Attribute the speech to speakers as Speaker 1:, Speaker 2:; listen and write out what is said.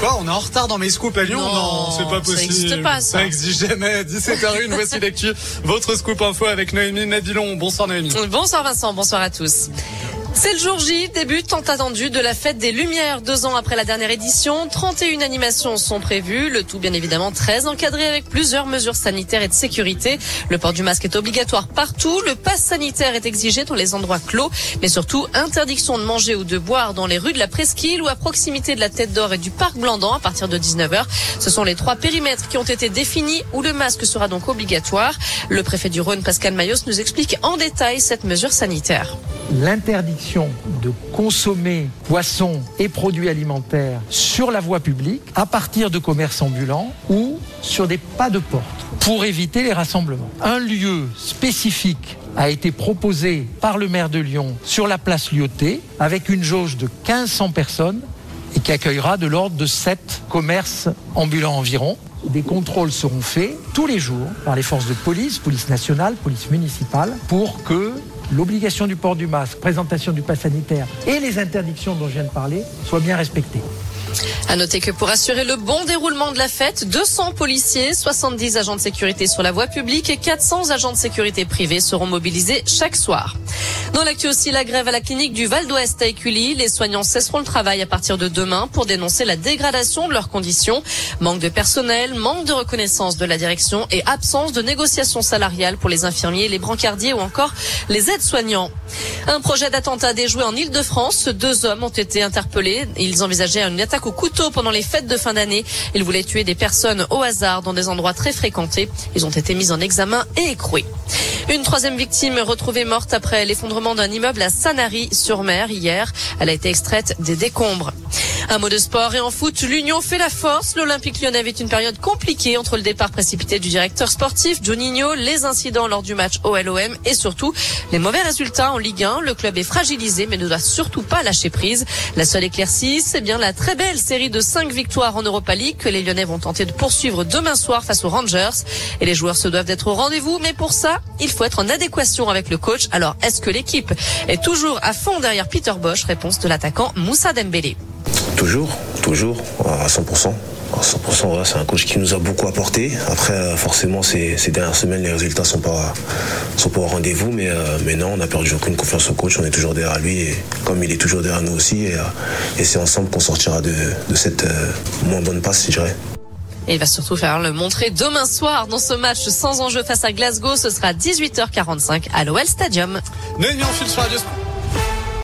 Speaker 1: Quoi On est en retard dans mes scoops à Lyon
Speaker 2: Non,
Speaker 1: c'est pas
Speaker 2: ça
Speaker 1: possible.
Speaker 2: existe pas, ça.
Speaker 1: existe jamais. 17h01, voici l'actu. Votre scoop info avec Noémie Nadilon. Bonsoir Noémie.
Speaker 2: Bonsoir Vincent, bonsoir à tous. C'est le jour J, début tant attendu de la fête des Lumières. Deux ans après la dernière édition, 31 animations sont prévues, le tout bien évidemment très encadré avec plusieurs mesures sanitaires et de sécurité. Le port du masque est obligatoire partout, le pass sanitaire est exigé dans les endroits clos, mais surtout interdiction de manger ou de boire dans les rues de la Presqu'île ou à proximité de la Tête d'Or et du Parc Blandan à partir de 19h. Ce sont les trois périmètres qui ont été définis où le masque sera donc obligatoire. Le préfet du Rhône, Pascal Mayos, nous explique en détail cette mesure sanitaire
Speaker 3: de consommer poissons et produits alimentaires sur la voie publique à partir de commerces ambulants ou sur des pas de porte pour éviter les rassemblements. Un lieu spécifique a été proposé par le maire de Lyon sur la place Lyoté avec une jauge de 1500 personnes et qui accueillera de l'ordre de 7 commerces ambulants environ. Des contrôles seront faits tous les jours par les forces de police, police nationale, police municipale, pour que l'obligation du port du masque, présentation du pass sanitaire et les interdictions dont je viens de parler soient bien respectées.
Speaker 2: À noter que pour assurer le bon déroulement de la fête, 200 policiers, 70 agents de sécurité sur la voie publique et 400 agents de sécurité privés seront mobilisés chaque soir. Dans l'actu aussi, la grève à la clinique du Val d'Ouest à Écully. Les soignants cesseront le travail à partir de demain pour dénoncer la dégradation de leurs conditions. Manque de personnel, manque de reconnaissance de la direction et absence de négociations salariales pour les infirmiers, les brancardiers ou encore les aides-soignants. Un projet d'attentat déjoué en Ile-de-France. Deux hommes ont été interpellés. Ils envisageaient une attaque au couteau pendant les fêtes de fin d'année. Ils voulaient tuer des personnes au hasard dans des endroits très fréquentés. Ils ont été mis en examen et écroués. Une troisième victime retrouvée morte après l'effondrement d'un immeuble à Sanary-sur-Mer hier. Elle a été extraite des décombres. Un mot de sport et en foot, l'Union fait la force. L'Olympique lyonnais vit une période compliquée entre le départ précipité du directeur sportif Juninho, les incidents lors du match OLOM et surtout les mauvais résultats en Ligue 1. Le club est fragilisé mais ne doit surtout pas lâcher prise. La seule éclaircie, c'est bien la très belle série de cinq victoires en Europa League que les Lyonnais vont tenter de poursuivre demain soir face aux Rangers. Et les joueurs se doivent d'être au rendez-vous, mais pour ça, il faut être en adéquation avec le coach. Alors, est-ce que l'équipe est toujours à fond derrière Peter Bosch? Réponse de l'attaquant Moussa Dembélé.
Speaker 4: Toujours, toujours, à 100%. À 100%, c'est un coach qui nous a beaucoup apporté. Après, forcément, ces, dernières semaines, les résultats sont pas sont pas au rendez-vous, mais, euh, mais non, on n'a perdu aucune confiance au coach. On est toujours derrière lui, et comme il est toujours derrière nous aussi, et, euh, c'est ensemble qu'on sortira de, cette euh, moins bonne passe, je dirais.
Speaker 2: Et il va surtout faire le montrer demain soir dans ce match sans enjeu face à Glasgow. Ce sera 18h45 à l'OL Stadium.
Speaker 1: sur